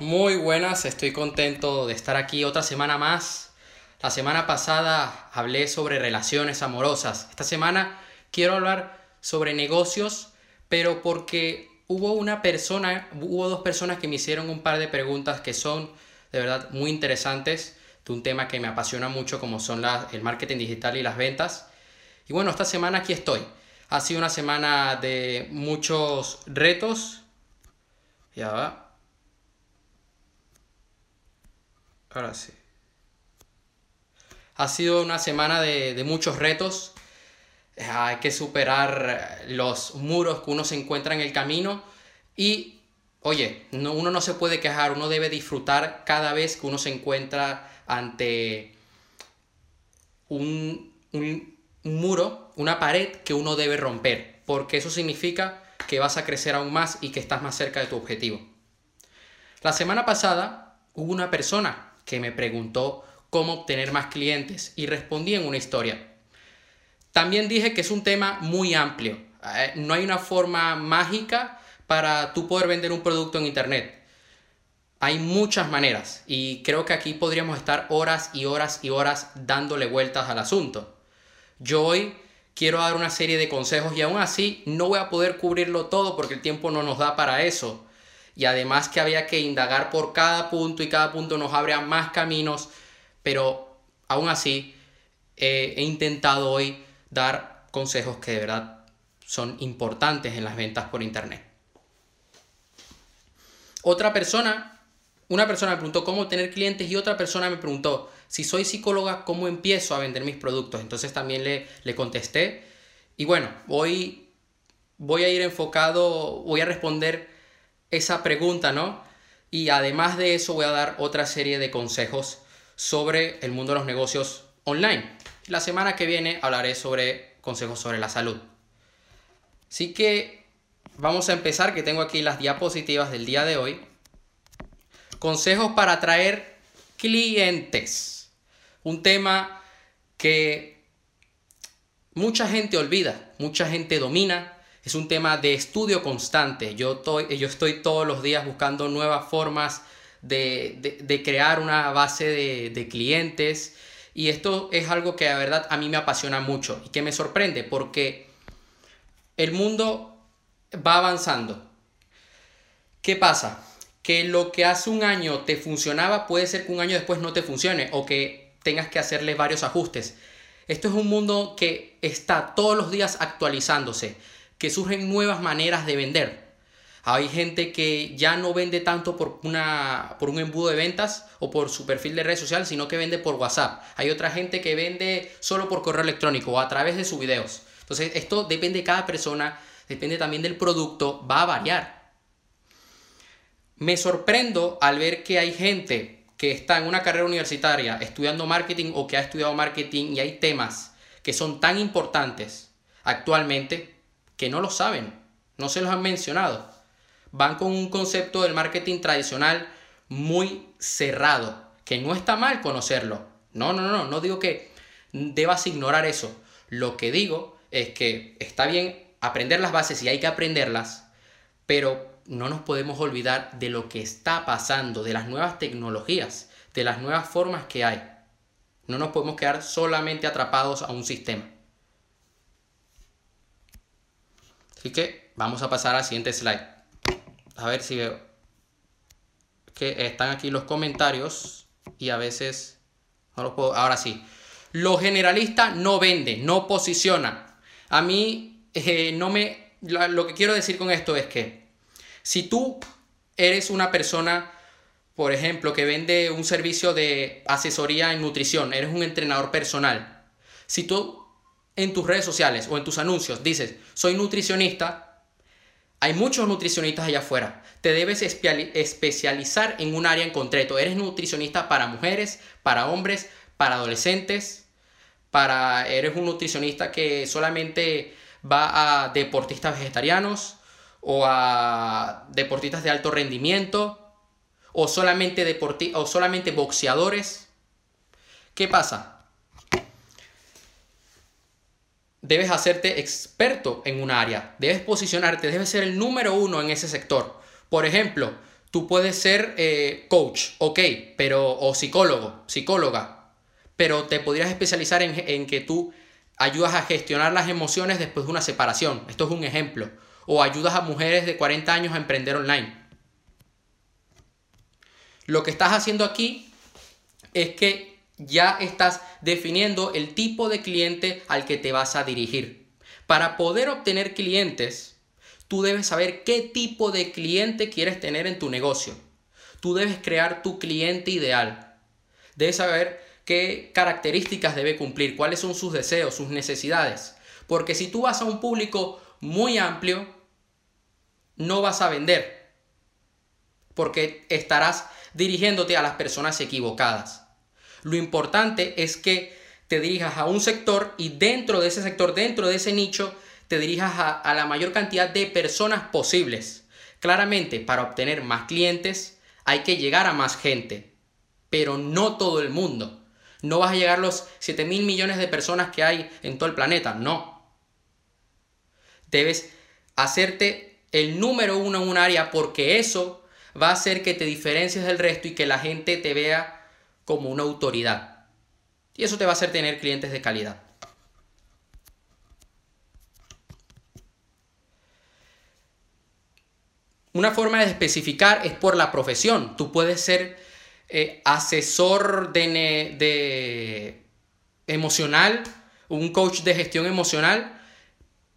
Muy buenas, estoy contento de estar aquí otra semana más. La semana pasada hablé sobre relaciones amorosas. Esta semana quiero hablar sobre negocios, pero porque hubo una persona, hubo dos personas que me hicieron un par de preguntas que son de verdad muy interesantes de un tema que me apasiona mucho como son el marketing digital y las ventas. Y bueno, esta semana aquí estoy. Ha sido una semana de muchos retos. Ya va. Ahora sí. Ha sido una semana de, muchos retos. Hay que superar los muros que uno se encuentra en el camino. Y, oye, uno no se puede quejar, uno debe disfrutar cada vez que uno se encuentra ante un, un muro, una pared que uno debe romper. Porque eso significa que vas a crecer aún más y que estás más cerca de tu objetivo. La semana pasada hubo una persona que me preguntó cómo obtener más clientes y respondí en una historia. También dije que es un tema muy amplio. Eh, no hay una forma mágica para tú poder vender un producto en Internet. Hay muchas maneras y creo que aquí podríamos estar horas y horas y horas dándole vueltas al asunto. Yo hoy quiero dar una serie de consejos y aún así no voy a poder cubrirlo todo porque el tiempo no nos da para eso y además que había que indagar por cada punto y cada punto nos abre más caminos, pero aún así he intentado hoy dar consejos que de verdad son importantes en las ventas por internet. Otra persona, una persona me preguntó cómo tener clientes y otra persona me preguntó si soy psicóloga, ¿cómo empiezo a vender mis productos? Entonces también le, le contesté y bueno, hoy voy a ir enfocado, voy a responder esa pregunta, ¿no? Y además de eso voy a dar otra serie de consejos sobre el mundo de los negocios online. La semana que viene hablaré sobre consejos sobre la salud. Así que vamos a empezar, que tengo aquí las diapositivas del día de hoy. Consejos para atraer clientes. Un tema que mucha gente olvida, mucha gente domina, es un tema de estudio constante. Yo estoy, yo estoy todos los días buscando nuevas formas de, crear una base de, de, clientes. Y esto es algo que la verdad a mí me apasiona mucho y que me sorprende porque el mundo va avanzando. ¿Qué pasa? Que lo que hace un año te funcionaba puede ser que un año después no te funcione o que tengas que hacerle varios ajustes. Esto es un mundo que está todos los días actualizándose que surgen nuevas maneras de vender. Hay gente que ya no vende tanto por, una, por un embudo de ventas o por su perfil de red social, sino que vende por WhatsApp. Hay otra gente que vende solo por correo electrónico o a través de sus videos. Entonces, esto depende de cada persona, depende también del producto, va a variar. Me sorprendo al ver que hay gente que está en una carrera universitaria estudiando marketing o que ha estudiado marketing y hay temas que son tan importantes actualmente que no lo saben, no se los han mencionado. Van con un concepto del marketing tradicional muy cerrado, que no está mal conocerlo. No, no, no, no digo que debas ignorar eso. Lo que digo es que está bien aprender las bases y hay que aprenderlas, pero no nos podemos olvidar de lo que está pasando, de las nuevas tecnologías, de las nuevas formas que hay. No nos podemos quedar solamente atrapados a un sistema. Así que vamos a pasar al siguiente slide. A ver si veo que están aquí los comentarios y a veces no los puedo. Ahora sí. Lo generalista no vende, no posiciona. A mí eh, no me... Lo que quiero decir con esto es que si tú eres una persona, por ejemplo, que vende un servicio de asesoría en nutrición, eres un entrenador personal, si tú en tus redes sociales o en tus anuncios dices, soy nutricionista, hay muchos nutricionistas allá afuera. Te debes especializar en un área en concreto. Eres nutricionista para mujeres, para hombres, para adolescentes, para eres un nutricionista que solamente va a deportistas vegetarianos o a deportistas de alto rendimiento o solamente o solamente boxeadores. ¿Qué pasa? Debes hacerte experto en un área, debes posicionarte, debes ser el número uno en ese sector. Por ejemplo, Tú puedes ser eh, coach, ok, pero, o psicólogo, psicóloga, pero te podrías especializar en, en que tú ayudas a gestionar las emociones después de una separación. Esto es un ejemplo. O ayudas a mujeres de 40 años a emprender online. Lo que estás haciendo aquí es que ya estás definiendo el tipo de cliente al que te vas a dirigir. Para poder obtener clientes, tú debes saber qué tipo de cliente quieres tener en tu negocio. Tú debes crear tu cliente ideal. Debes saber qué características debe cumplir, cuáles son sus deseos, sus necesidades. Porque si tú vas a un público muy amplio, no vas a vender. Porque estarás dirigiéndote a las personas equivocadas. Lo importante es que te dirijas a un sector y dentro de ese sector, dentro de ese nicho, te dirijas a, la mayor cantidad de personas posibles. Claramente, para obtener más clientes hay que llegar a más gente, pero no todo el mundo. No vas a llegar a los 7 mil millones de personas que hay en todo el planeta, no. Debes hacerte el número uno en un área porque eso va a hacer que te diferencies del resto y que la gente te vea como una autoridad. Y eso te va a hacer tener clientes de calidad. Una forma de especificar es por la profesión. Tú puedes ser eh, asesor de, de, emocional, un coach de gestión emocional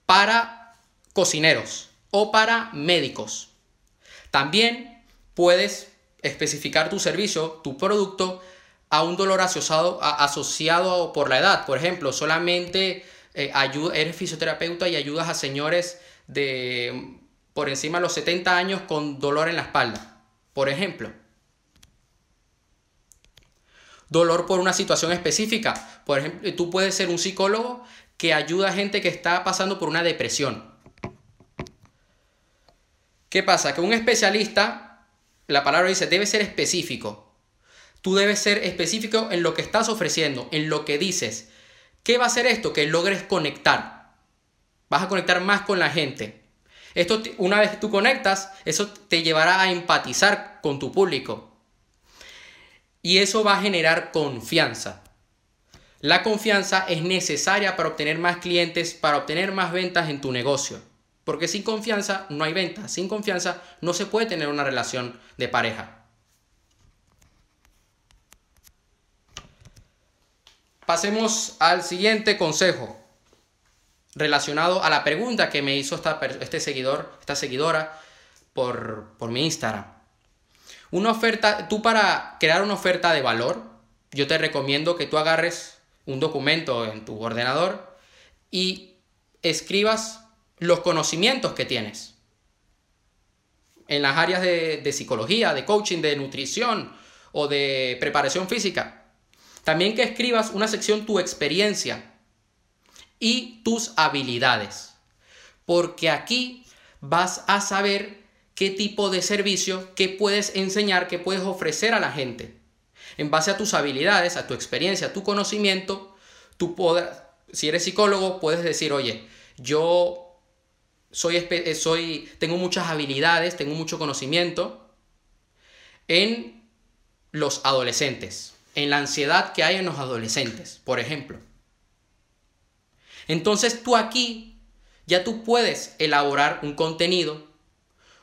para cocineros o para médicos. También puedes especificar tu servicio, tu producto a un dolor asociado, asociado por la edad. Por ejemplo, solamente eh, eres fisioterapeuta y ayudas a señores de por encima de los 70 años con dolor en la espalda. Por ejemplo. Dolor por una situación específica. Por ejemplo, tú puedes ser un psicólogo que ayuda a gente que está pasando por una depresión. ¿Qué pasa? Que un especialista, la palabra dice, debe ser específico. Tú debes ser específico en lo que estás ofreciendo, en lo que dices. ¿Qué va a hacer esto? Que logres conectar. Vas a conectar más con la gente. Esto, una vez que tú conectas, eso te llevará a empatizar con tu público. Y eso va a generar confianza. La confianza es necesaria para obtener más clientes, para obtener más ventas en tu negocio. Porque sin confianza no hay venta. Sin confianza no se puede tener una relación de pareja. Pasemos al siguiente consejo relacionado a la pregunta que me hizo esta, este seguidor, esta seguidora por, por mi Instagram. Una oferta, tú para crear una oferta de valor, yo te recomiendo que tú agarres un documento en tu ordenador y escribas los conocimientos que tienes en las áreas de, psicología, de coaching, de nutrición o de preparación física. También que escribas una sección tu experiencia y tus habilidades. Porque aquí vas a saber qué tipo de servicio, qué puedes enseñar, qué puedes ofrecer a la gente. En base a tus habilidades, a tu experiencia, a tu conocimiento, tú podrás, si eres psicólogo, puedes decir, oye, yo soy, eh, soy, tengo muchas habilidades, tengo mucho conocimiento en los adolescentes, en la ansiedad que hay en los adolescentes, por ejemplo. Entonces tú aquí ya tú puedes elaborar un contenido,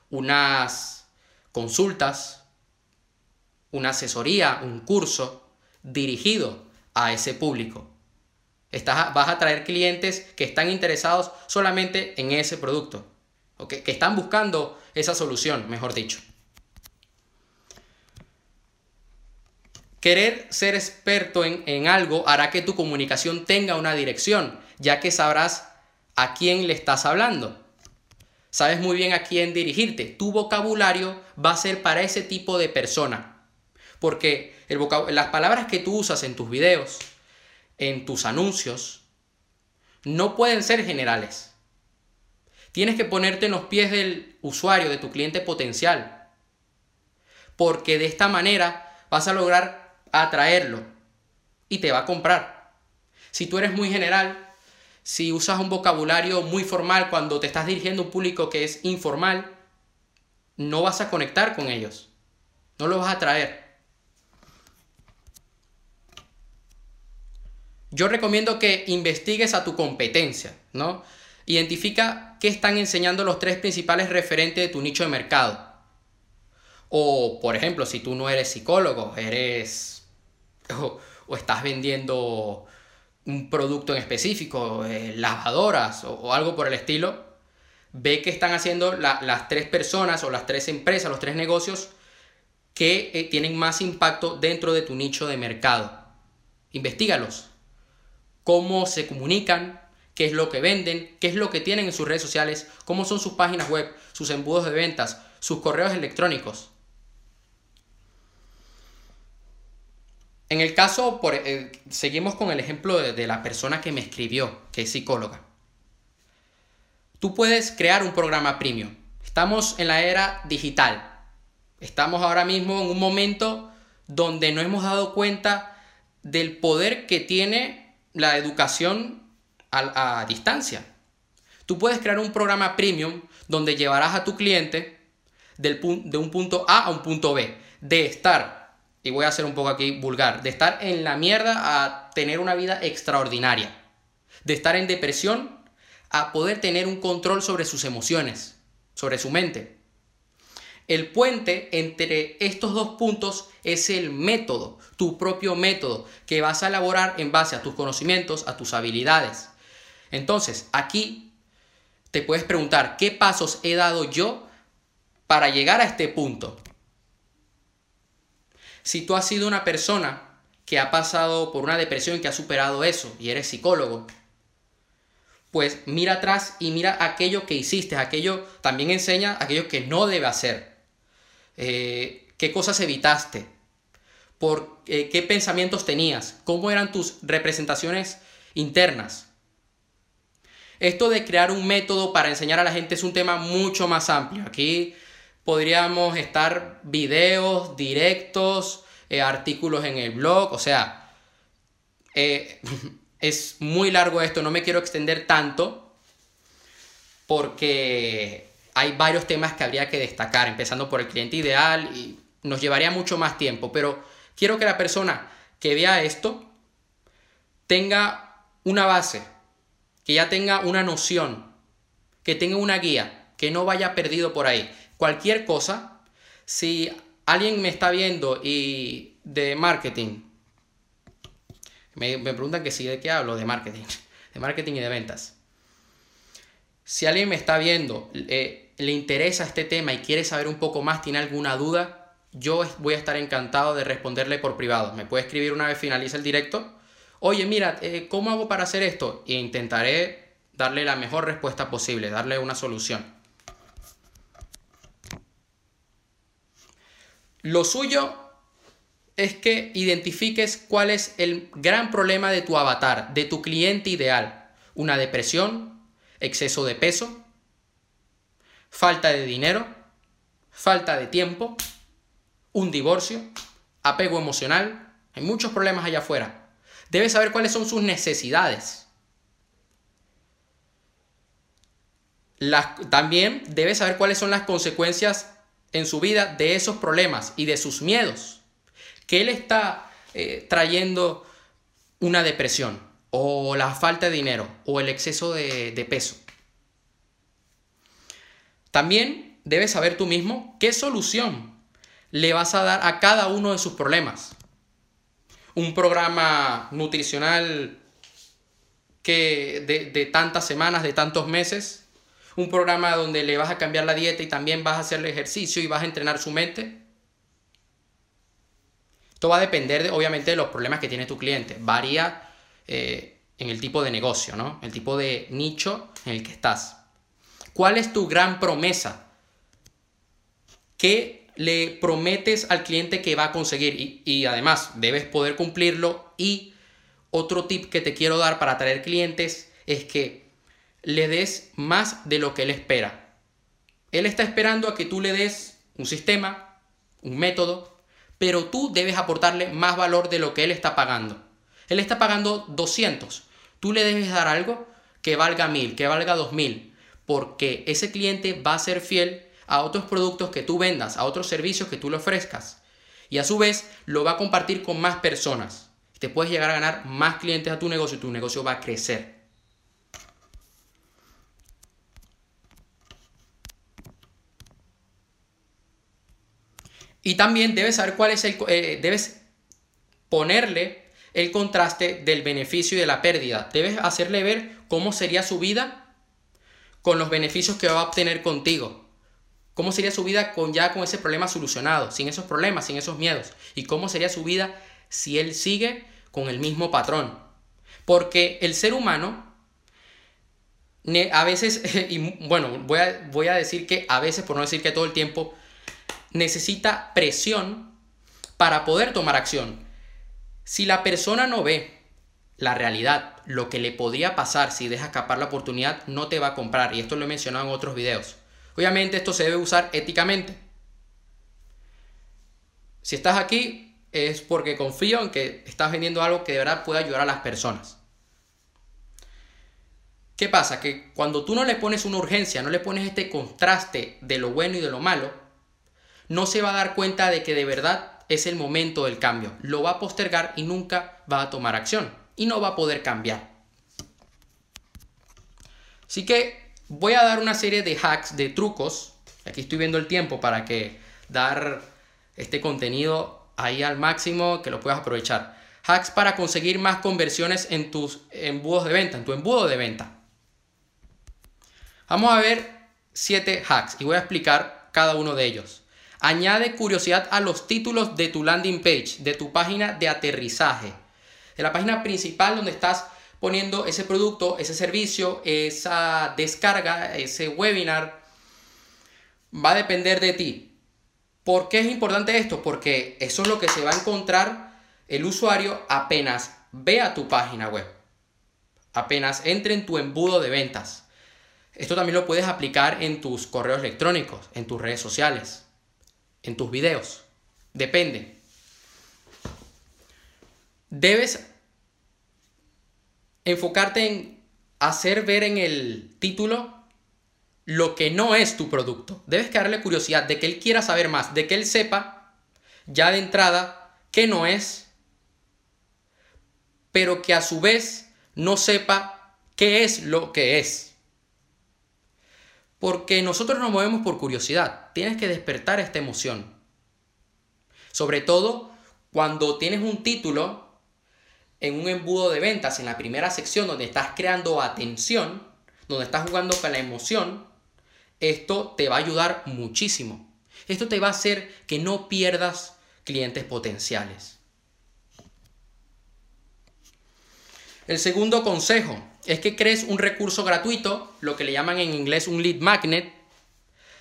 unas consultas, una asesoría, un curso dirigido a ese público vas a traer clientes que están interesados solamente en ese producto, que, están buscando esa solución, mejor dicho. Querer ser experto en, en, algo hará que tu comunicación tenga una dirección, ya que sabrás a quién le estás hablando. Sabes muy bien a quién dirigirte. Tu vocabulario va a ser para ese tipo de persona. Porque el las palabras que tú usas en tus videos, en tus anuncios no pueden ser generales. Tienes que ponerte en los pies del usuario, de tu cliente potencial. Porque de esta manera vas a lograr atraerlo y te va a comprar. Si tú eres muy general, si usas un vocabulario muy formal cuando te estás dirigiendo a un público que es informal, no vas a conectar con ellos. No los vas a traer. Yo recomiendo que investigues a tu competencia, ¿no? Identifica qué están enseñando los tres principales referentes de tu nicho de mercado. O, por ejemplo, si tú no eres psicólogo, eres o, estás vendiendo un producto en específico, eh, lavadoras o, algo por el estilo, ve qué están haciendo las tres personas o las tres empresas, los tres negocios que eh, tienen más impacto dentro de tu nicho de mercado. Investígalos. Cómo se comunican, qué es lo que venden, qué es lo que tienen en sus redes sociales, cómo son sus páginas web, sus embudos de ventas, sus correos electrónicos. En el caso, por, eh, seguimos con el ejemplo de, la persona que me escribió, que es psicóloga. Tú puedes crear un programa premium. Estamos en la era digital. Estamos ahora mismo en un momento donde no hemos dado cuenta del poder que tiene la educación a, a distancia. Tú puedes crear un programa premium donde llevarás a tu cliente del, de un punto A a un punto B, de estar y voy a hacer un poco aquí vulgar, de estar en la mierda a tener una vida extraordinaria, de estar en depresión a poder tener un control sobre sus emociones, sobre su mente. El puente entre estos dos puntos es el método, tu propio método, que vas a elaborar en base a tus conocimientos, a tus habilidades. Entonces, aquí te puedes preguntar, ¿qué pasos he dado yo para llegar a este punto? Si tú has sido una persona que ha pasado por una depresión, que ha superado eso y eres psicólogo, pues mira atrás y mira aquello que hiciste, aquello también enseña aquello que no debe hacer. Eh, ¿Qué cosas evitaste? ¿Por eh, qué pensamientos tenías? ¿Cómo eran tus representaciones internas? Esto de crear un método para enseñar a la gente es un tema mucho más amplio. Aquí podríamos estar videos, directos, eh, artículos en el blog, o sea, eh, es muy largo esto, no me quiero extender tanto porque hay varios temas que habría que destacar, empezando por el cliente ideal y nos llevaría mucho más tiempo, pero quiero que la persona que vea esto tenga una base, que ya tenga una noción, que tenga una guía, que no vaya perdido por ahí cualquier cosa, si alguien me está viendo y de marketing, me, preguntan que sí, ¿de qué hablo? De marketing, de marketing y de ventas. Si alguien me está viendo, le interesa este tema y quiere saber un poco más, tiene alguna duda, yo voy a estar encantado de responderle por privado. Me puede escribir una vez finalice el directo. Oye, mira, eh, ¿cómo hago para hacer esto? E intentaré darle la mejor respuesta posible, darle una solución. Lo suyo es que identifiques cuál es el gran problema de tu avatar, de tu cliente ideal. Una depresión, exceso de peso, falta de dinero, falta de tiempo, un divorcio, apego emocional. Hay muchos problemas allá afuera. Debes saber cuáles son sus necesidades. también debes saber cuáles son las consecuencias en su vida de esos problemas y de sus miedos. Que él está eh, trayendo una depresión o la falta de dinero o el exceso de, de peso. También debes saber tú mismo qué solución le vas a dar a cada uno de sus problemas. Un programa nutricional que de, de tantas semanas, de tantos meses, un programa donde le vas a cambiar la dieta y también vas a hacerle ejercicio y vas a entrenar su mente. Esto va a depender, de, obviamente, de los problemas que tiene tu cliente. Varía eh, en el tipo de negocio, ¿no? El tipo de nicho en el que estás. ¿Cuál es tu gran promesa? ¿Qué le prometes al cliente que va a conseguir? Y, y además, debes poder cumplirlo. Y otro tip que te quiero dar para atraer clientes es que le des más de lo que él espera. Él está esperando a que tú le des un sistema, un método, pero tú debes aportarle más valor de lo que él está pagando. Él está pagando 200. Tú le debes dar algo que valga 1000, que valga 2000, porque ese cliente va a ser fiel a otros productos que tú vendas, a otros servicios que tú le ofrezcas. Y a su vez lo va a compartir con más personas. Te puedes llegar a ganar más clientes a tu negocio y tu negocio va a crecer. Y también debes saber cuál es el... Eh, debes ponerle el contraste del beneficio y de la pérdida. Debes hacerle ver cómo sería su vida con los beneficios que va a obtener contigo. Cómo sería su vida con ya con ese problema solucionado, sin esos problemas, sin esos miedos. Y cómo sería su vida si él sigue con el mismo patrón. Porque el ser humano a veces, y bueno, voy a, voy a decir que a veces, por no decir que todo el tiempo, necesita presión para poder tomar acción. Si la persona no ve la realidad, lo que le podría pasar si deja escapar la oportunidad, no te va a comprar. Y esto lo he mencionado en otros videos. Obviamente esto se debe usar éticamente. Si estás aquí es porque confío en que estás vendiendo algo que de verdad pueda ayudar a las personas. ¿Qué pasa? Que cuando tú no le pones una urgencia, no le pones este contraste de lo bueno y de lo malo, no se va a dar cuenta de que de verdad es el momento del cambio. Lo va a postergar y nunca va a tomar acción y no va a poder cambiar. Así que voy a dar una serie de hacks, de trucos. Aquí estoy viendo el tiempo para que dar este contenido ahí al máximo que lo puedas aprovechar. Hacks para conseguir más conversiones en tus embudos de venta, en tu embudo de venta. Vamos a ver siete hacks y voy a explicar cada uno de ellos. Añade curiosidad a los títulos de tu landing page, de tu página de aterrizaje, de la página principal donde estás poniendo ese producto, ese servicio, esa descarga, ese webinar. Va a depender de ti. ¿Por qué es importante esto? Porque eso es lo que se va a encontrar el usuario apenas vea tu página web. Apenas entre en tu embudo de ventas. Esto también lo puedes aplicar en tus correos electrónicos, en tus redes sociales en tus videos. Depende. Debes enfocarte en hacer ver en el título lo que no es tu producto. Debes darle curiosidad de que él quiera saber más, de que él sepa ya de entrada qué no es, pero que a su vez no sepa qué es lo que es. Porque nosotros nos movemos por curiosidad. Tienes que despertar esta emoción. Sobre todo cuando tienes un título en un embudo de ventas en la primera sección donde estás creando atención, donde estás jugando con la emoción, esto te va a ayudar muchísimo. Esto te va a hacer que no pierdas clientes potenciales. El segundo consejo es que crees un recurso gratuito, lo que le llaman en inglés un lead magnet,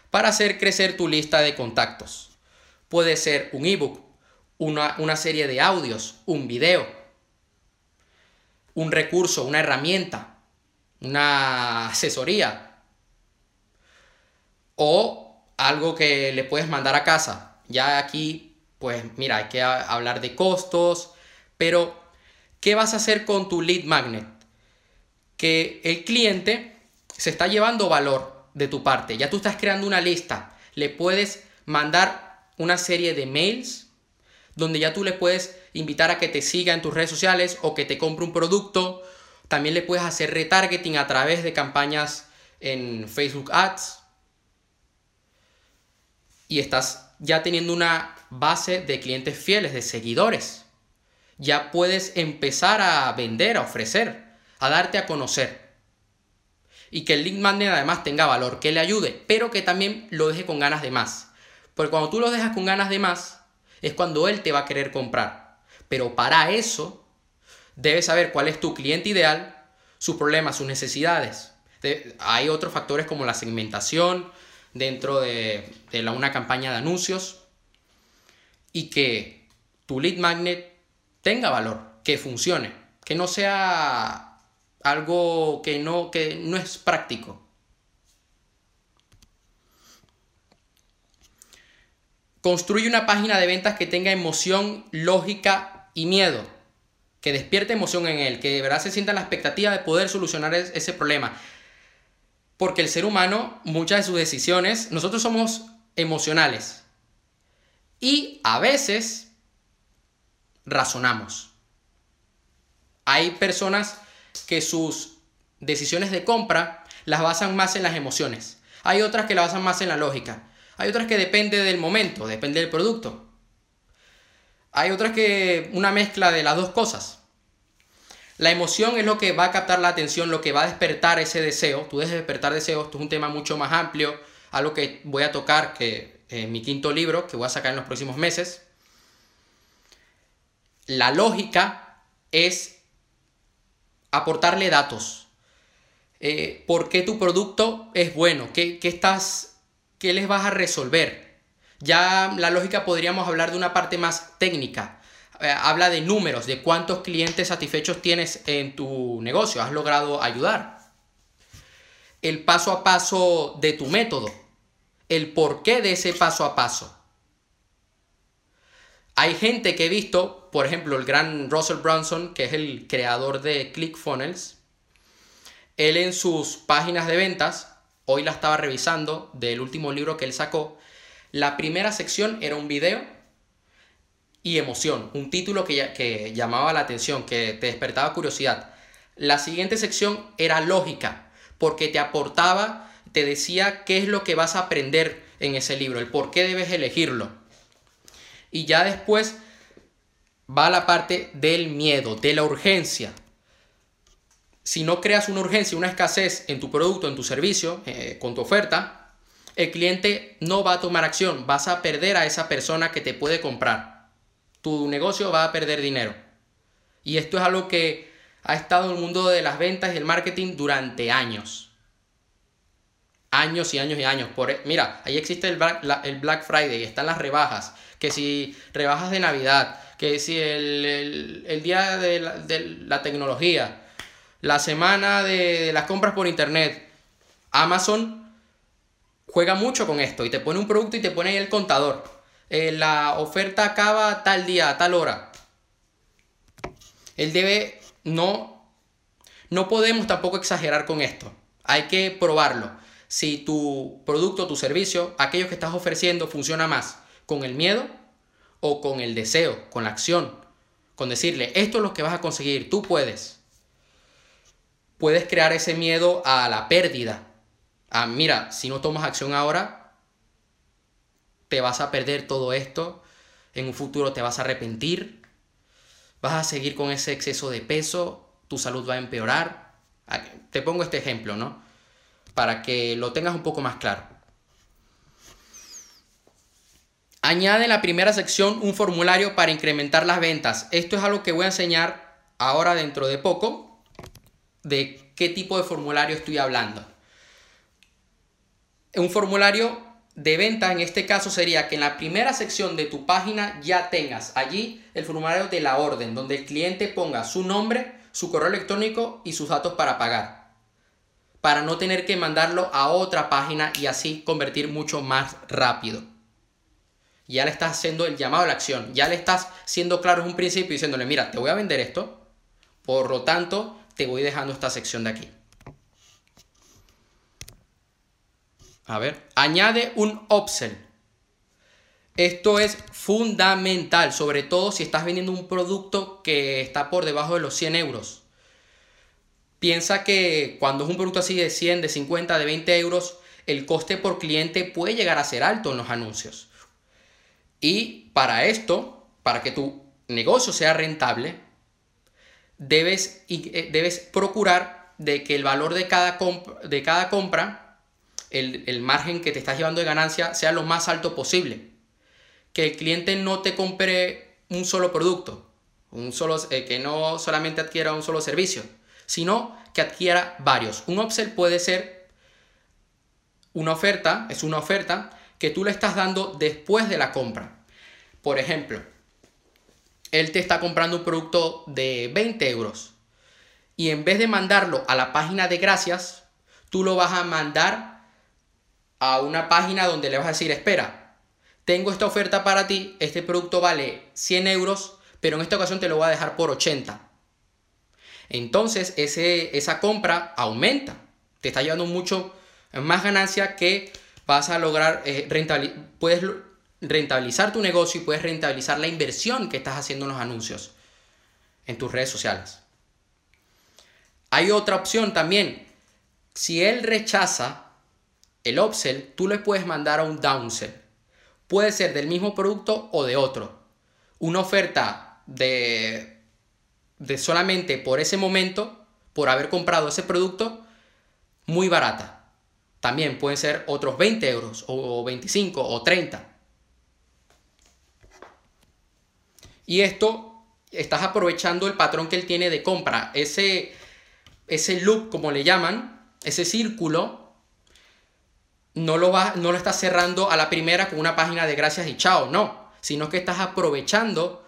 para hacer crecer tu lista de contactos. Puede ser un ebook, una, una serie de audios, un video, un recurso, una herramienta, una asesoría o algo que le puedes mandar a casa. Ya aquí, pues mira, hay que hablar de costos, pero ¿qué vas a hacer con tu lead magnet? Que el cliente se está llevando valor de tu parte. Ya tú estás creando una lista. Le puedes mandar una serie de mails donde ya tú le puedes invitar a que te siga en tus redes sociales o que te compre un producto. También le puedes hacer retargeting a través de campañas en Facebook Ads. Y estás ya teniendo una base de clientes fieles, de seguidores. Ya puedes empezar a vender, a ofrecer a darte a conocer. Y que el lead magnet además tenga valor, que le ayude, pero que también lo deje con ganas de más. Porque cuando tú lo dejas con ganas de más, es cuando él te va a querer comprar. Pero para eso, debes saber cuál es tu cliente ideal, sus problemas, sus necesidades. hay otros factores como la segmentación dentro de, de una campaña de anuncios y que tu lead magnet tenga valor, que funcione, que no sea algo que no, que no es práctico. Construye una página de ventas que tenga emoción, lógica y miedo. Que despierte emoción en él, que de verdad se sienta la expectativa de poder solucionar ese problema. Porque el ser humano, muchas de sus decisiones, nosotros somos emocionales. Y a veces razonamos. Hay personas que sus decisiones de compra las basan más en las emociones. Hay otras que las basan más en la lógica. Hay otras que depende del momento, depende del producto. Hay otras que una mezcla de las dos cosas. La emoción es lo que va a captar la atención, lo que va a despertar ese deseo. Tú debes despertar deseos, esto es un tema mucho más amplio, algo que voy a tocar que en mi quinto libro, que voy a sacar en los próximos meses. La lógica es aportarle datos. Eh, ¿Por qué tu producto es bueno? ¿Qué, estás, ¿Qué les vas a resolver? Ya la lógica podríamos hablar de una parte más técnica. Eh, habla de números, de cuántos clientes satisfechos tienes en tu negocio, has logrado ayudar. El paso a paso de tu método, el porqué de ese paso a paso. Hay gente que he visto, por ejemplo, el gran Russell Brunson, que es el creador de ClickFunnels, él en sus páginas de ventas, hoy la estaba revisando del último libro que él sacó, la primera sección era un video y emoción, un título que, que llamaba la atención, que te despertaba curiosidad. La siguiente sección era lógica, porque te aportaba, te decía qué es lo que vas a aprender en ese libro, el por qué debes elegirlo. Y ya después va la parte del miedo, de la urgencia. Si no creas una urgencia, una escasez en tu producto, en tu servicio, eh, con tu oferta, el cliente no va a tomar acción, vas a perder a esa persona que te puede comprar. Tu negocio va a perder dinero. Y esto es algo que ha estado en el mundo de las ventas y el marketing durante años. Años y años y años. Por, e, mira, ahí existe el el Black Friday, están las rebajas que si rebajas de Navidad, que si el, día de la, tecnología, la semana de, las compras por internet, Amazon juega mucho con esto y te pone un producto y te pone ahí el contador. Eh, la oferta acaba tal día, a tal hora. Él debe, no, no podemos tampoco exagerar con esto. Hay que probarlo. Si tu producto, tu servicio, aquello que estás ofreciendo funciona más con el miedo o con el deseo, con la acción, con decirle, esto es lo que vas a conseguir, tú puedes. Puedes crear ese miedo a la pérdida. A, mira, si no tomas acción ahora, te vas a perder todo esto, en un futuro te vas a arrepentir, vas a seguir con ese exceso de peso, tu salud va a empeorar. Te pongo este ejemplo, ¿no? Para que lo tengas un poco más claro. Añade en la primera sección un formulario para incrementar las ventas. Esto es algo que voy a enseñar ahora dentro de poco de qué tipo de formulario estoy hablando. Un formulario de venta en este caso sería que en la primera sección de tu página ya tengas allí el formulario de la orden, donde el cliente ponga su nombre, su correo electrónico y sus datos para pagar. Para no tener que mandarlo a otra página y así convertir mucho más rápido ya le estás haciendo el llamado a la acción, ya le estás siendo claro en un principio diciéndole, mira, te voy a vender esto, por lo tanto, te voy dejando esta sección de aquí. A ver, añade un upsell. Esto es fundamental, sobre todo si estás vendiendo un producto que está por debajo de los 100 euros. Piensa que cuando es un producto así de 100, de 50, de 20 euros, el coste por cliente puede llegar a ser alto en los anuncios. Y para esto, para que tu negocio sea rentable, debes, eh, debes procurar de que el valor de cada, de cada compra, el, margen que te estás llevando de ganancia, sea lo más alto posible. Que el cliente no te compre un solo producto, un solo, eh, que no solamente adquiera un solo servicio, sino que adquiera varios. Un upsell puede ser una oferta, es una oferta que tú le estás dando después de la compra. Por ejemplo, él te está comprando un producto de 20 euros y en vez de mandarlo a la página de gracias, tú lo vas a mandar a una página donde le vas a decir, espera, tengo esta oferta para ti, este producto vale 100 euros, pero en esta ocasión te lo voy a dejar por 80. Entonces ese, esa compra aumenta, te está llevando mucho más ganancia que vas a lograr, eh, puedes rentabilizar tu negocio y puedes rentabilizar la inversión que estás haciendo en los anuncios en tus redes sociales. Hay otra opción también. Si él rechaza el upsell, tú le puedes mandar a un downsell. Puede ser del mismo producto o de otro. Una oferta de, de solamente por ese momento, por haber comprado ese producto, muy barata. También pueden ser otros 20 euros o 25 o 30. Y esto estás aprovechando el patrón que él tiene de compra. Ese, ese loop, como le llaman, ese círculo, no lo, va, no lo estás cerrando a la primera con una página de gracias y chao, no. Sino que estás aprovechando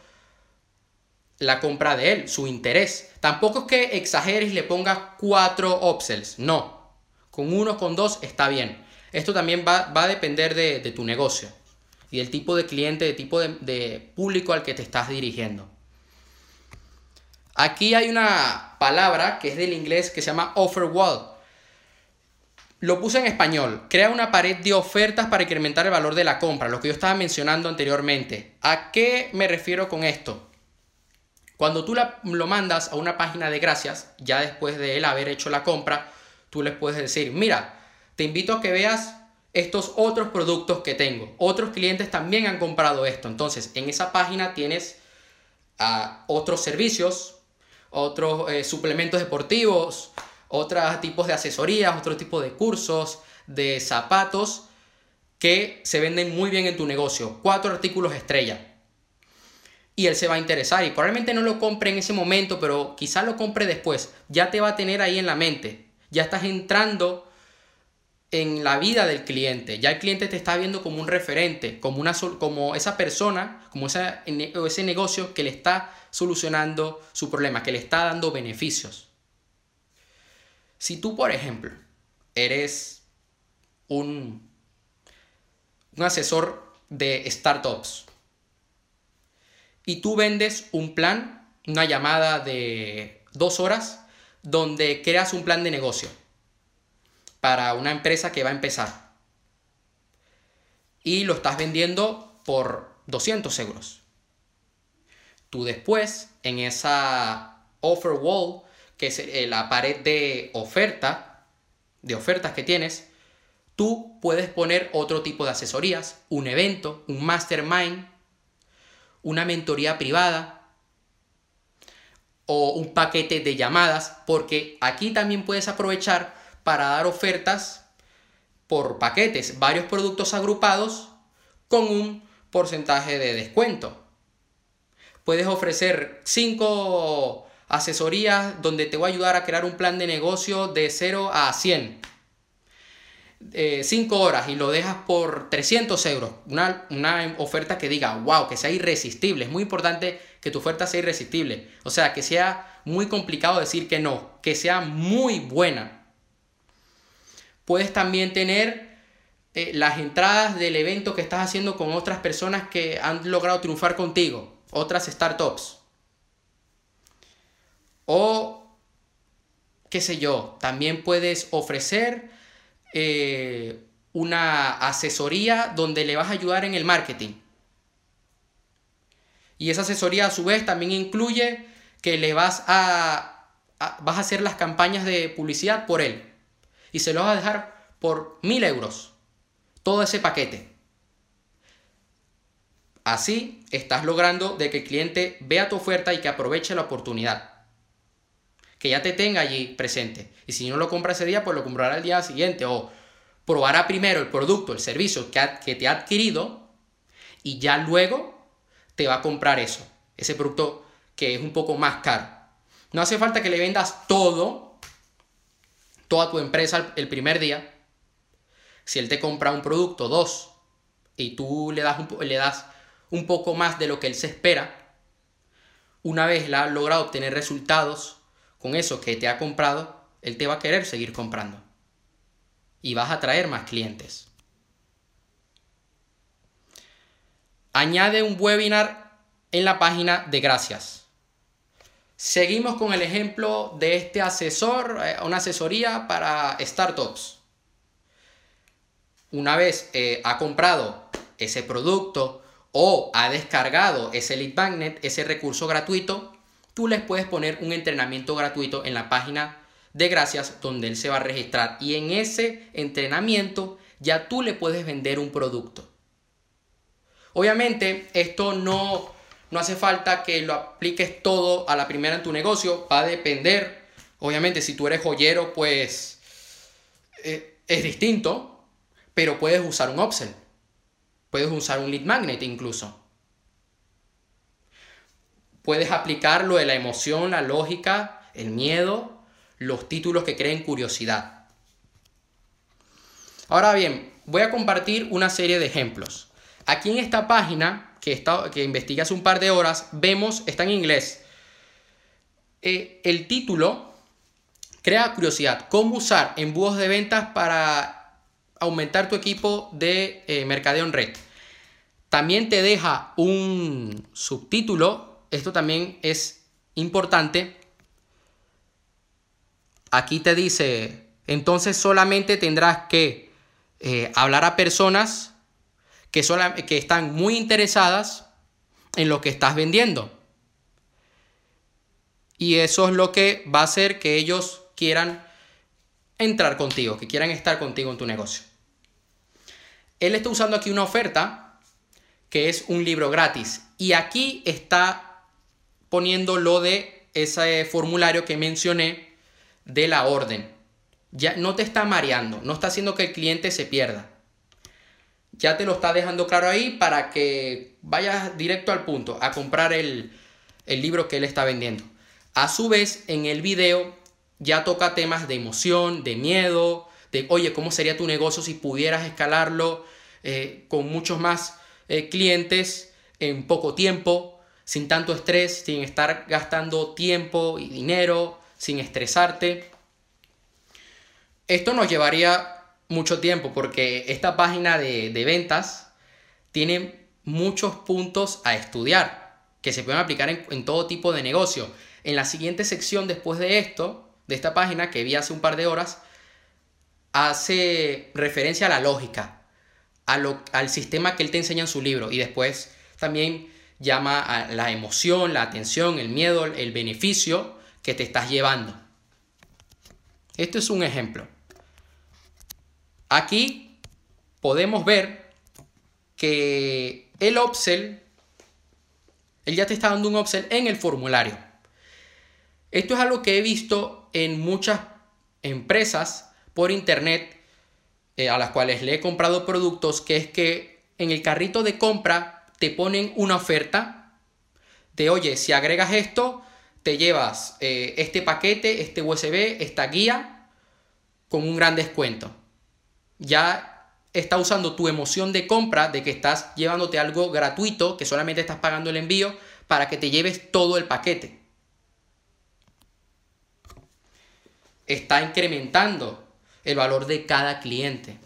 la compra de él, su interés. Tampoco es que exageres y le pongas cuatro upsells, no. Con uno, con dos, está bien. Esto también va, a depender de, de, tu negocio y del tipo de cliente, del tipo de, de público al que te estás dirigiendo. Aquí hay una palabra que es del inglés que se llama offer wall. Lo puse en español. Crea una pared de ofertas para incrementar el valor de la compra, lo que yo estaba mencionando anteriormente. ¿A qué me refiero con esto? Cuando tú lo mandas a una página de gracias, ya después de él haber hecho la compra, tú les puedes decir, mira, te invito a que veas estos otros productos que tengo. Otros clientes también han comprado esto. Entonces, en esa página tienes ah, otros servicios, otros eh, suplementos deportivos, otros tipos de asesorías, otro tipo de cursos, de zapatos que se venden muy bien en tu negocio. Cuatro artículos estrella. Y él se va a interesar y probablemente no lo compre en ese momento, pero quizá lo compre después. Ya te va a tener ahí en la mente. Ya estás entrando en la vida del cliente. Ya el cliente te está viendo como un referente, como, una, como esa persona, como ese negocio que le está solucionando su problema, que le está dando beneficios. Si tú, por ejemplo, eres un, un asesor de startups y tú vendes un plan, una llamada de dos horas, donde creas un plan de negocio para una empresa que va a empezar y lo estás vendiendo por 200 euros. Tú después, en esa offer wall, que es eh, la pared de oferta, de ofertas que tienes, tú puedes poner otro tipo de asesorías, un evento, un mastermind, una mentoría privada o un paquete de llamadas, porque aquí también puedes aprovechar para dar ofertas por paquetes, varios productos agrupados con un porcentaje de descuento. Puedes ofrecer 5 asesorías donde te voy a ayudar a crear un plan de negocio de 0 a 100. 5 eh, horas y lo dejas por 300 euros. Una, una, oferta que diga, wow, que sea irresistible. Es muy importante que tu oferta sea irresistible. O sea, que sea muy complicado decir que no, que sea muy buena. Puedes también tener eh, las entradas del evento que estás haciendo con otras personas que han logrado triunfar contigo otras startups. O, qué sé yo, también puedes ofrecer eh, una asesoría donde le vas a ayudar en el marketing. Y esa asesoría a su vez también incluye que le vas a, vas a hacer las campañas de publicidad por él. Y se lo vas a dejar por mil euros. Todo ese paquete. Así estás logrando de que el cliente vea tu oferta y que aproveche la oportunidad. Que ya te tenga allí presente. Y si no lo compra ese día, pues lo comprará el día siguiente. O probará primero el producto, el servicio que, que te ha adquirido y ya luego te va a comprar eso. Ese producto que es un poco más caro. No hace falta que le vendas todo, toda tu empresa el primer día. Si él te compra un producto, dos, y tú le das, un, le das un poco más de lo que él se espera, una vez la logrado obtener resultados con eso que te ha comprado, él te va a querer seguir comprando. Y vas a traer más clientes. Añade un webinar en la página de gracias. Seguimos con el ejemplo de este asesor, eh, una asesoría para startups. una vez eh, ha comprado ese producto o ha descargado ese lead magnet, ese recurso gratuito, tú les puedes poner un entrenamiento gratuito en la página de gracias donde él se va a registrar y en ese entrenamiento ya tú le puedes vender un producto. Obviamente esto no, no hace falta que lo apliques todo a la primera en tu negocio, va a depender. Obviamente si tú eres joyero pues eh, es distinto, pero puedes usar un upsell, puedes usar un lead magnet incluso. Puedes aplicar lo de la emoción, la lógica, el miedo, los títulos que creen curiosidad. Ahora bien, voy a compartir una serie de ejemplos. Aquí en esta página que, está, que investigué hace un par de horas, vemos, está en inglés, eh, el título crea curiosidad. ¿Cómo usar embudos de ventas para aumentar tu equipo de eh, mercadeo en red? También te deja un subtítulo esto también es importante. Aquí te dice, entonces solamente tendrás que eh, hablar a personas que, que están muy interesadas en lo que estás vendiendo. Y eso es lo que va a hacer que ellos quieran entrar contigo, que quieran estar contigo en tu negocio. Él está usando aquí una oferta que es un libro gratis. Y aquí está poniendo lo de ese formulario que mencioné de la orden. Ya no te está mareando, no está haciendo que el cliente se pierda. Ya te lo está dejando claro ahí para que vayas directo al punto a comprar el, el libro que él está vendiendo. A su vez, en el video ya toca temas de emoción, de miedo, de, oye, ¿cómo sería tu negocio si pudieras escalarlo eh, con muchos más eh, clientes en poco tiempo? Sin tanto estrés, sin estar gastando tiempo y dinero, sin estresarte. Esto nos llevaría mucho tiempo porque esta página de, ventas tiene muchos puntos a estudiar que se pueden aplicar en, en, todo tipo de negocio. En la siguiente sección después de esto, de esta página que vi hace un par de horas, hace referencia a la lógica, a lo, al sistema que él te enseña en su libro y después también llama a la emoción, la atención, el miedo, el beneficio que te estás llevando. Esto es un ejemplo. Aquí podemos ver que el upsell, él ya te está dando un upsell en el formulario. Esto es algo que he visto en muchas empresas por internet eh, a las cuales le he comprado productos, que es que en el carrito de compra te ponen una oferta de, oye, si agregas esto, te llevas eh, este paquete, este USB, esta guía, con un gran descuento. Ya está usando tu emoción de compra, de que estás llevándote algo gratuito, que solamente estás pagando el envío, para que te lleves todo el paquete. Está incrementando el valor de cada cliente.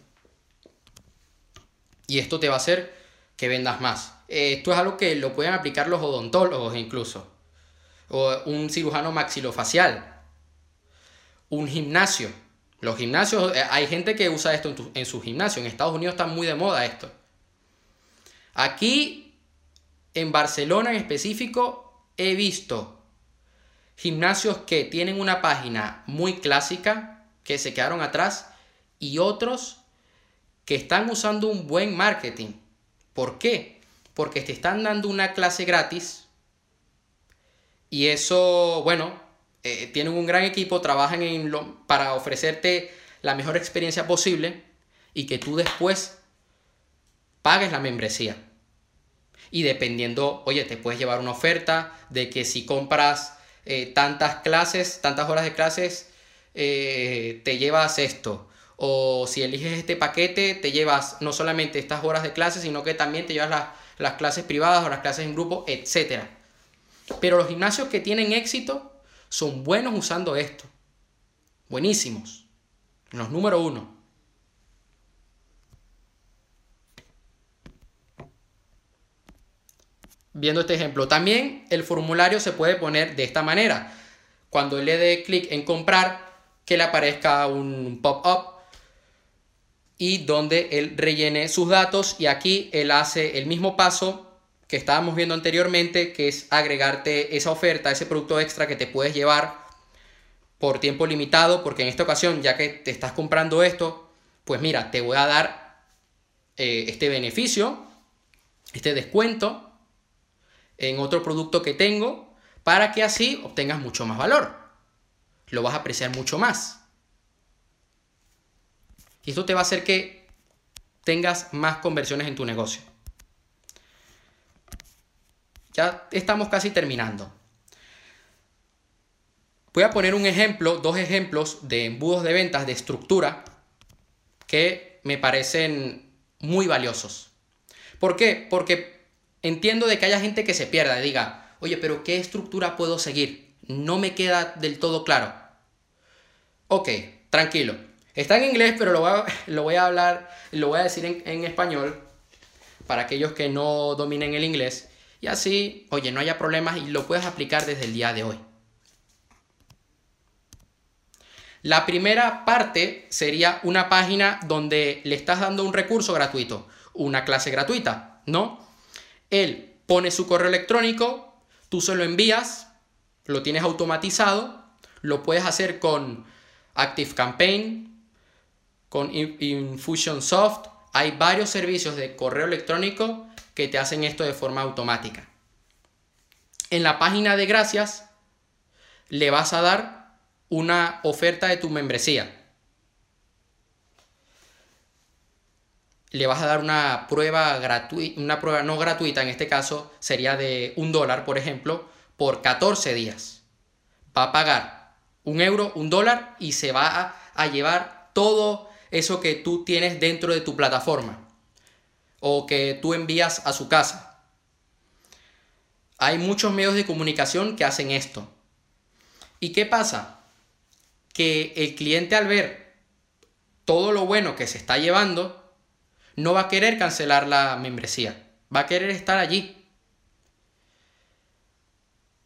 Y esto te va a hacer que vendas más. Eh, esto es algo que lo pueden aplicar los odontólogos incluso. O un cirujano maxilofacial. Un gimnasio. Los gimnasios, eh, hay gente que usa esto en, en su gimnasio. En Estados Unidos está muy de moda esto. Aquí, en Barcelona en específico, he visto gimnasios que tienen una página muy clásica, que se quedaron atrás, y otros que están usando un buen marketing. ¿Por qué? Porque te están dando una clase gratis y eso, bueno, eh, tienen un gran equipo, trabajan en lo, para ofrecerte la mejor experiencia posible y que tú después pagues la membresía. Y dependiendo, oye, te puedes llevar una oferta de que si compras eh, tantas clases, tantas horas de clases, eh, te llevas esto. O si eliges este paquete, te llevas no solamente estas horas de clases, sino que también te llevas las las clases privadas o las clases en grupo, etc. Pero los gimnasios que tienen éxito son buenos usando esto. Buenísimos. Los número uno. Viendo este ejemplo, también el formulario se puede poner de esta manera. Cuando le dé clic en comprar, que le aparezca un pop-up y donde él rellene sus datos y aquí él hace el mismo paso que estábamos viendo anteriormente, que es agregarte esa oferta, ese producto extra que te puedes llevar por tiempo limitado, porque en esta ocasión, ya que te estás comprando esto, pues mira, te voy a dar eh, este beneficio, este descuento en otro producto que tengo, para que así obtengas mucho más valor. Lo vas a apreciar mucho más. Y esto te va a hacer que tengas más conversiones en tu negocio. Ya estamos casi terminando. Voy a poner un ejemplo, dos ejemplos de embudos de ventas de estructura que me parecen muy valiosos. ¿Por qué? Porque entiendo de que haya gente que se pierda y diga, oye, pero ¿qué estructura puedo seguir? No me queda del todo claro. Ok, tranquilo. Está en inglés, pero lo voy a, lo voy a hablar, lo voy a decir en, en español para aquellos que no dominen el inglés. Y así, oye, no haya problemas y lo puedes aplicar desde el día de hoy. La primera parte sería una página donde le estás dando un recurso gratuito, una clase gratuita, ¿no? Él pone su correo electrónico, tú se lo envías, lo tienes automatizado, lo puedes hacer con ActiveCampaign, con Infusionsoft. Hay varios servicios de correo electrónico que te hacen esto de forma automática. En la página de gracias le vas a dar una oferta de tu membresía. Le vas a dar una prueba gratuita, una prueba no gratuita, en este caso sería de un dólar, por ejemplo, por 14 días. Va a pagar un euro, un dólar y se va a, a llevar todo eso que tú tienes dentro de tu plataforma o que tú envías a su casa. Hay muchos medios de comunicación que hacen esto. ¿Y qué pasa? Que el cliente al ver todo lo bueno que se está llevando, no va a querer cancelar la membresía. Va a querer estar allí.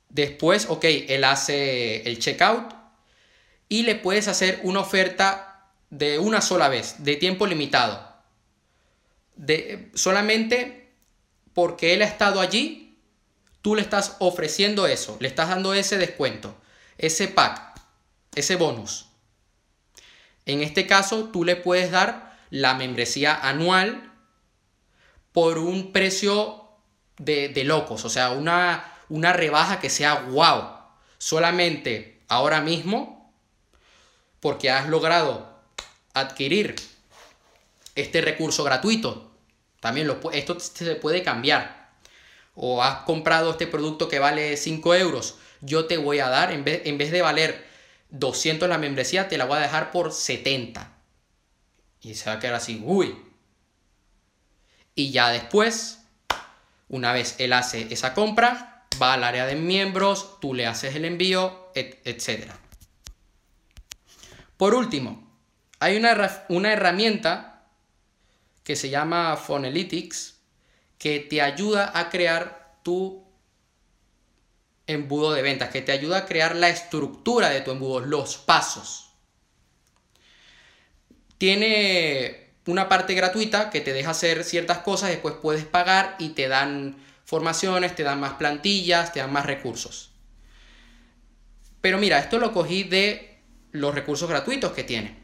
Después, ok, él hace el checkout y le puedes hacer una oferta de una sola vez, de tiempo limitado de, solamente porque él ha estado allí, tú le estás ofreciendo eso, le estás dando ese descuento, ese pack, ese bonus. En este caso, tú le puedes dar la membresía anual por un precio de, de locos, o sea, una, una rebaja que sea wow. Solamente ahora mismo, porque has logrado adquirir este recurso gratuito. También lo, esto se puede cambiar. O has comprado este producto que vale 5 euros. Yo te voy a dar, en vez, en vez de valer 200 la membresía, te la voy a dejar por 70. Y se va a quedar así, uy. Y ya después, una vez él hace esa compra, va al área de miembros, tú le haces el envío, etc. Por último, hay una, una herramienta que se llama Phonelytics, que te ayuda a crear tu embudo de ventas, que te ayuda a crear la estructura de tu embudo, los pasos. Tiene una parte gratuita que te deja hacer ciertas cosas, después puedes pagar y te dan formaciones, te dan más plantillas, te dan más recursos. Pero mira, esto lo cogí de los recursos gratuitos que tiene.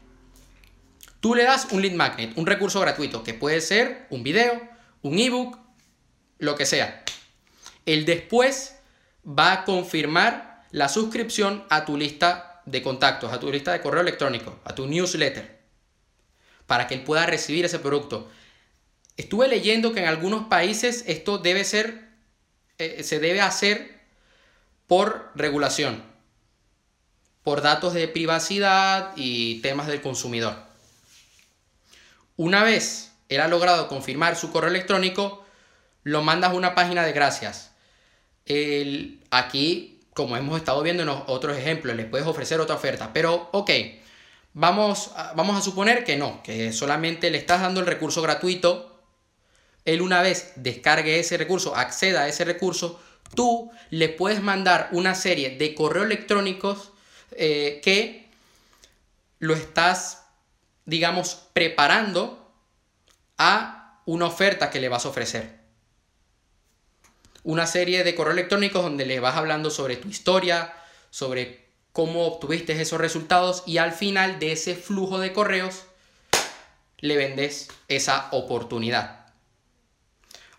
Tú le das un lead magnet, un recurso gratuito, que puede ser un video, un ebook, lo que sea. El después va a confirmar la suscripción a tu lista de contactos, a tu lista de correo electrónico, a tu newsletter, para que él pueda recibir ese producto. Estuve leyendo que en algunos países esto debe ser, eh, se debe hacer por regulación, por datos de privacidad y temas del consumidor. Una vez él ha logrado confirmar su correo electrónico, lo mandas a una página de gracias. aquí, como hemos estado viendo en otros ejemplos, le puedes ofrecer otra oferta. Pero, ok, vamos a, vamos a suponer que no, que solamente le estás dando el recurso gratuito. Él una vez descargue ese recurso, acceda a ese recurso, tú le puedes mandar una serie de correos electrónicos eh, que lo estás digamos, preparando a una oferta que le vas a ofrecer. Una serie de correos electrónicos donde le vas hablando sobre tu historia, sobre cómo obtuviste esos resultados y al final de ese flujo de correos le vendes esa oportunidad.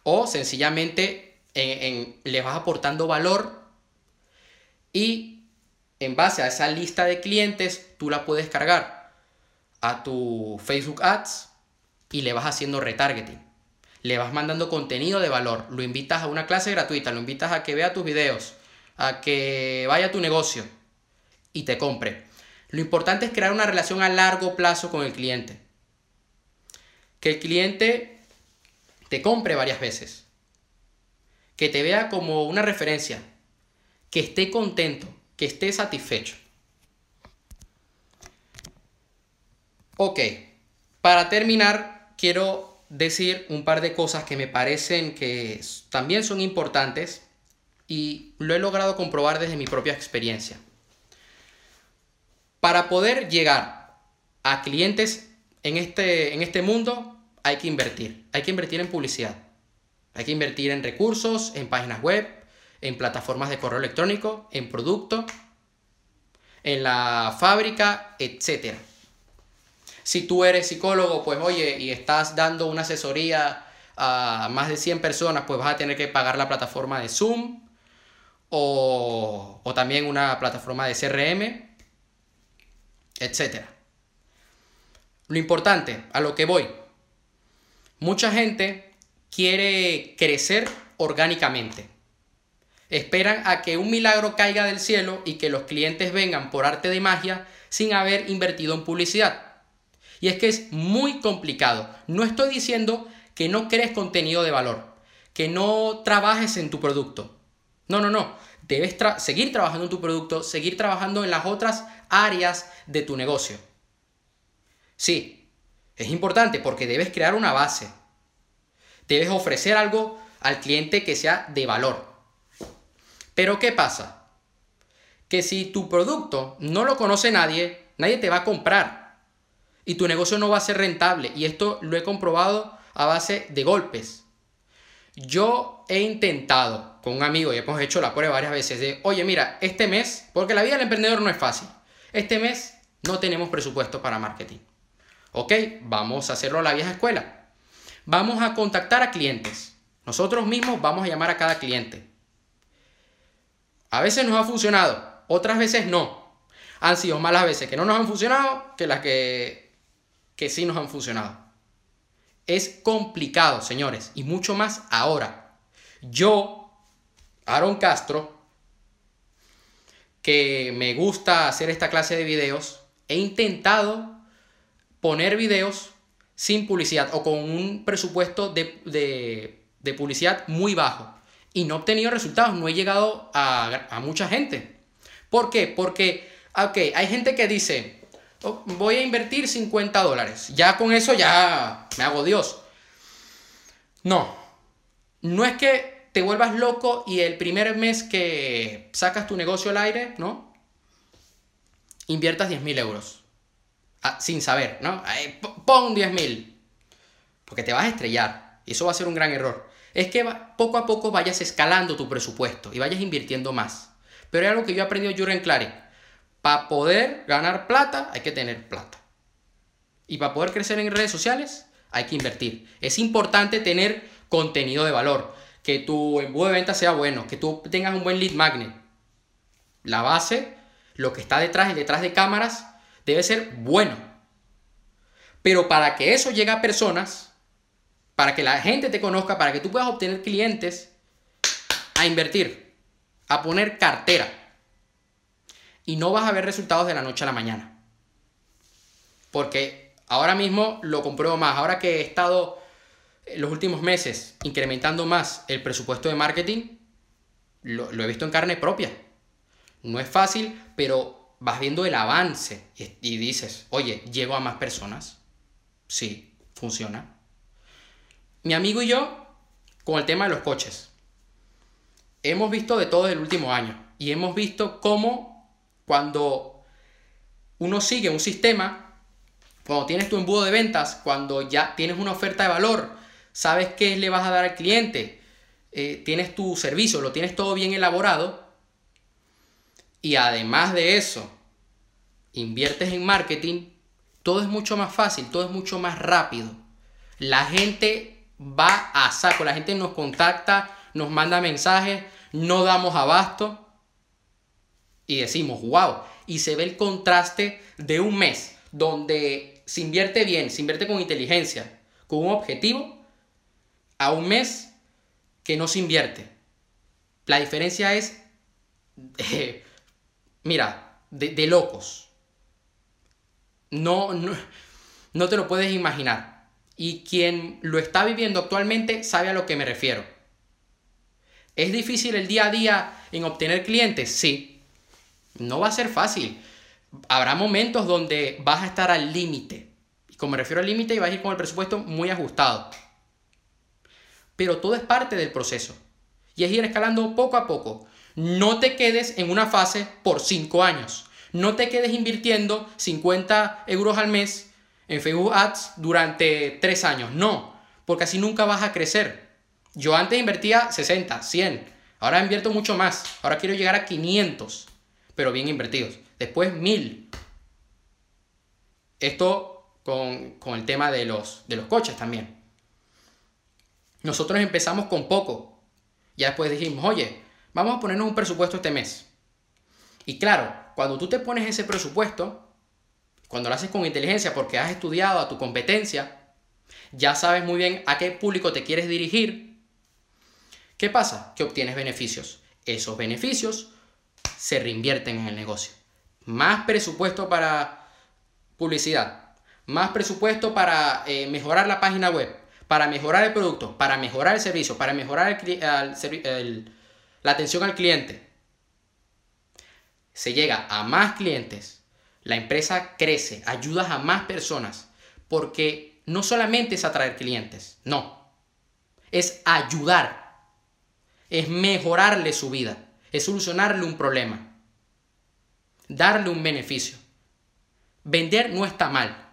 O sencillamente le vas aportando valor y en base a esa lista de clientes tú la puedes cargar a tu Facebook Ads y le vas haciendo retargeting. Le vas mandando contenido de valor, lo invitas a una clase gratuita, lo invitas a que vea tus videos, a que vaya a tu negocio y te compre. Lo importante es crear una relación a largo plazo con el cliente. Que el cliente te compre varias veces. Que te vea como una referencia. Que esté contento, que esté satisfecho. Ok, para terminar, quiero decir un par de cosas que me parecen que también son importantes y lo he logrado comprobar desde mi propia experiencia. Para poder llegar a clientes en este, en este mundo hay que invertir. Hay que invertir en publicidad. Hay que invertir en recursos, en páginas web, en plataformas de correo electrónico, en producto, en la fábrica, etc. Si tú eres psicólogo, pues oye, y estás dando una asesoría a más de 100 personas, pues vas a tener que pagar la plataforma de Zoom o, o también una plataforma de CRM etc. Lo importante, a lo que voy, mucha gente quiere crecer orgánicamente. Esperan a que un milagro caiga del cielo y que los clientes vengan por arte de magia sin haber invertido en publicidad. Y es que es muy complicado. No estoy diciendo que no crees contenido de valor, que no trabajes en tu producto. No, no, no. Debes seguir trabajando en tu producto, seguir trabajando en las otras áreas de tu negocio. Sí, es importante porque debes crear una base. Debes ofrecer algo al cliente que sea de valor. Pero ¿qué pasa? Que si tu producto no lo conoce nadie, nadie te va a comprar. Y tu negocio no va a ser rentable. Y esto lo he comprobado a base de golpes. Yo he intentado con un amigo y hemos hecho la prueba varias veces de, oye, mira, este mes, porque la vida del emprendedor no es fácil. Este mes no tenemos presupuesto para marketing. Ok, vamos a hacerlo a la vieja escuela. Vamos a contactar a clientes. Nosotros mismos vamos a llamar a cada cliente. A veces nos ha funcionado, otras veces no. Han sido malas veces que no nos han funcionado que las que, que sí nos han funcionado. Es complicado, señores, y mucho más ahora. Yo, Aaron Castro, que me gusta hacer esta clase de videos, he intentado poner videos sin publicidad o con un presupuesto de, publicidad muy bajo y no he obtenido resultados, no he llegado a, mucha gente. ¿Por qué? Porque, ok, hay gente que dice, voy a invertir 50 dólares, ya con eso ya me hago Dios. No, no es que te vuelvas loco y el primer mes que sacas tu negocio al aire, ¿no? Inviertas 10 mil euros. Ah, sin saber, ¿no? pon 10 mil. Porque te vas a estrellar. Y eso va a ser un gran error. Es que poco a poco vayas escalando tu presupuesto y vayas invirtiendo más. Pero es algo que yo he aprendido Jurgen Clary. Para poder ganar plata hay que tener plata. Y para poder crecer en redes sociales hay que invertir. Es importante tener contenido de valor que tu embudo de venta sea bueno, que tú tengas un buen lead magnet. La base, lo que está detrás y detrás de cámaras, debe ser bueno. Pero para que eso llegue a personas, para que la gente te conozca, para que tú puedas obtener clientes, a invertir, a poner cartera. Y no vas a ver resultados de la noche a la mañana. Porque ahora mismo lo compruebo más. Ahora que he estado los últimos meses incrementando más el presupuesto de marketing, lo, he visto en carne propia. No es fácil, pero vas viendo el avance y, dices, oye, llego a más personas. Sí, funciona. Mi amigo y yo, con el tema de los coches, hemos visto de todo el último año y hemos visto cómo cuando uno sigue un sistema, cuando tienes tu embudo de ventas, cuando ya tienes una oferta de valor, sabes qué le vas a dar al cliente, eh, tienes tu servicio, lo tienes todo bien elaborado, y además de eso, inviertes en marketing, todo es mucho más fácil, todo es mucho más rápido. La gente va a saco, la gente nos contacta, nos manda mensajes, no damos abasto y decimos, wow, y se ve el contraste de un mes donde se invierte bien, se invierte con inteligencia, con un objetivo, a un mes que no se invierte. La diferencia es, mira, de, locos. No, no, no te lo puedes imaginar. Y quien lo está viviendo actualmente sabe a lo que me refiero. ¿Es difícil el día a día en obtener clientes? Sí. No va a ser fácil. Habrá momentos donde vas a estar al límite. Y como me refiero al límite, vas a ir con el presupuesto muy ajustado. Pero todo es parte del proceso. Y es ir escalando poco a poco. No te quedes en una fase por 5 años. No te quedes invirtiendo 50 euros al mes en Facebook Ads durante 3 años. No, porque así nunca vas a crecer. Yo antes invertía 60, 100. Ahora invierto mucho más. Ahora quiero llegar a 500, pero bien invertidos. Después 1000. Esto con, el tema de los, de los coches también. Nosotros empezamos con poco. Ya después dijimos, oye, vamos a ponernos un presupuesto este mes. Y claro, cuando tú te pones ese presupuesto, cuando lo haces con inteligencia porque has estudiado a tu competencia, ya sabes muy bien a qué público te quieres dirigir. ¿Qué pasa? Que obtienes beneficios. Esos beneficios se reinvierten en el negocio. Más presupuesto para publicidad, más presupuesto para eh, mejorar la página web, para mejorar el producto, para mejorar el servicio, para mejorar la atención al cliente. Se llega a más clientes, la empresa crece, ayudas a más personas, porque no solamente es atraer clientes, no, es ayudar, es mejorarle su vida, es solucionarle un problema, darle un beneficio. Vender no está mal,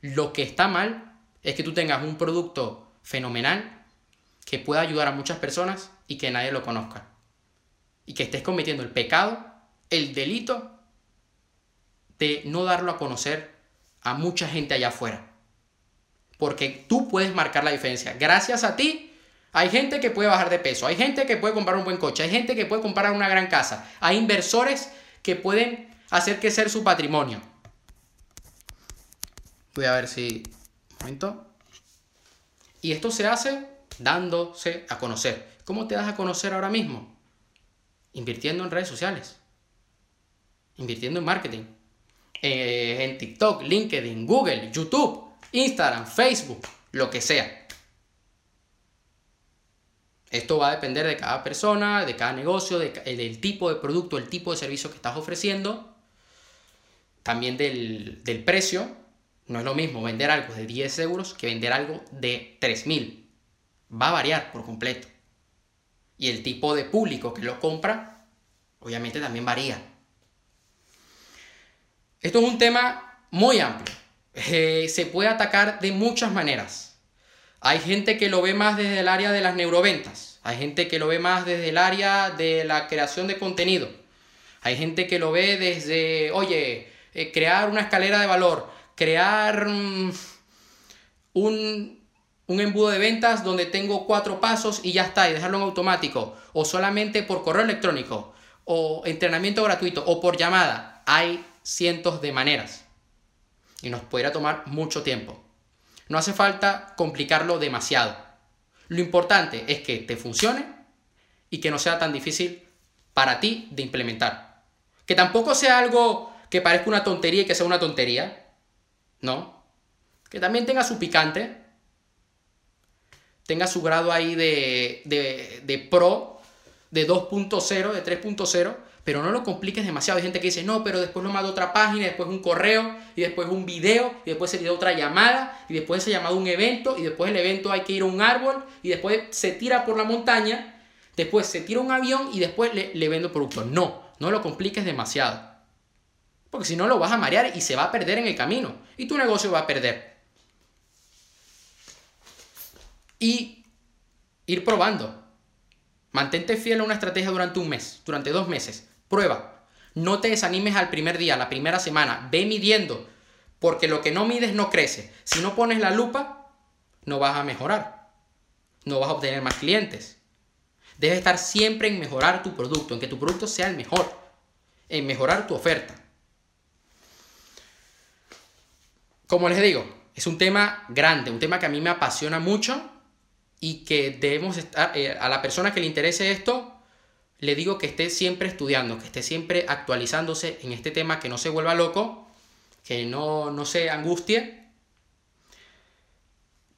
lo que está mal es que tú tengas un producto fenomenal que pueda ayudar a muchas personas y que nadie lo conozca. Y que estés cometiendo el pecado, el delito de no darlo a conocer a mucha gente allá afuera. Porque tú puedes marcar la diferencia. Gracias a ti hay gente que puede bajar de peso, hay gente que puede comprar un buen coche, hay gente que puede comprar una gran casa, hay inversores que pueden hacer crecer su patrimonio. Voy a ver si momento. Y esto se hace dándose a conocer. ¿Cómo te das a conocer ahora mismo? Invirtiendo en redes sociales. Invirtiendo en marketing. Eh, en TikTok, LinkedIn, Google, YouTube, Instagram, Facebook, lo que sea. Esto va a depender de cada persona, de cada negocio, del tipo de producto, el tipo de servicio que estás ofreciendo, también del, del precio no es lo mismo vender algo de 10 euros que vender algo de 3.000. Va a variar por completo. Y el tipo de público que lo compra, obviamente también varía. Esto es un tema muy amplio. Eh, se puede atacar de muchas maneras. Hay gente que lo ve más desde el área de las neuroventas. Hay gente que lo ve más desde el área de la creación de contenido. Hay gente que lo ve desde, oye, eh, crear una escalera de valor crear un, un embudo de ventas donde tengo cuatro pasos y ya está, y dejarlo en automático, o solamente por correo electrónico, o entrenamiento gratuito, o por llamada. Hay cientos de maneras. Y nos podría tomar mucho tiempo. No hace falta complicarlo demasiado. Lo importante es que te funcione y que no sea tan difícil para ti de implementar. Que tampoco sea algo que parezca una tontería y que sea una tontería, ¿no? Que también tenga su picante, tenga su grado ahí de, de, de pro, de 2.0, de 3.0, pero no lo compliques demasiado. Hay gente que dice, no, pero después lo mando a otra página, después un correo, y después un video, y después se otra llamada, y después se llamado un evento, y después el evento hay que ir a un árbol, y después se tira por la montaña, después se tira un avión, y después le, le vendo producto. No, no lo compliques demasiado. Porque si no lo vas a marear y se va a perder en el camino. Y tu negocio va a perder. Y ir probando. Mantente fiel a una estrategia durante un mes, durante dos meses. Prueba. No te desanimes al primer día, la primera semana. Ve midiendo. Porque lo que no mides no crece. Si no pones la lupa, no vas a mejorar. No vas a obtener más clientes. Debes estar siempre en mejorar tu producto, en que tu producto sea el mejor, en mejorar tu oferta. Como les digo, es un tema grande, un tema que a mí me apasiona mucho y que debemos estar, eh, a la persona que le interese esto, le digo que esté siempre estudiando, que esté siempre actualizándose en este tema, que no se vuelva loco, que no, no se angustie.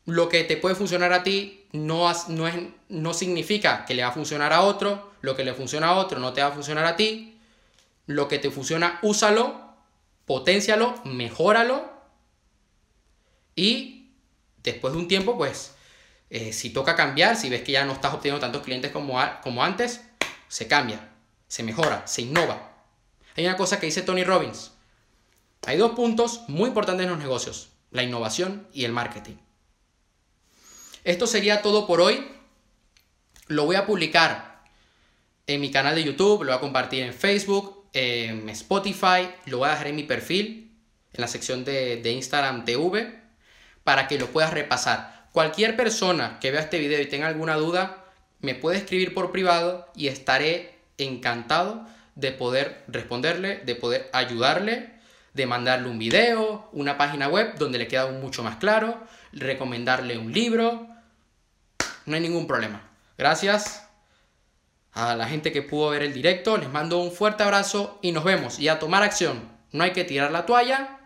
Lo que te puede funcionar a ti no, no, es, no significa que le va a funcionar a otro, lo que le funciona a otro no te va a funcionar a ti, lo que te funciona, úsalo, potencialo, mejóralo. Y después de un tiempo, pues, eh, si toca cambiar, si ves que ya no estás obteniendo tantos clientes como, como antes, se cambia, se mejora, se innova. Hay una cosa que dice Tony Robbins. Hay dos puntos muy importantes en los negocios, la innovación y el marketing. Esto sería todo por hoy. Lo voy a publicar en mi canal de YouTube, lo voy a compartir en Facebook, en Spotify, lo voy a dejar en mi perfil, en la sección de, Instagram TV, para que lo puedas repasar. Cualquier persona que vea este video y tenga alguna duda, me puede escribir por privado y estaré encantado de poder responderle, de poder ayudarle, de mandarle un video, una página web donde le queda mucho más claro, recomendarle un libro, no hay ningún problema. Gracias a la gente que pudo ver el directo, les mando un fuerte abrazo y nos vemos. Y a tomar acción, no hay que tirar la toalla,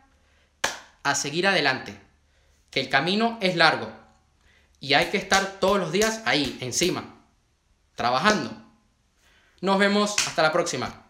a seguir adelante, que el camino es largo. Y hay que estar todos los días ahí, encima, trabajando. Nos vemos, hasta la próxima.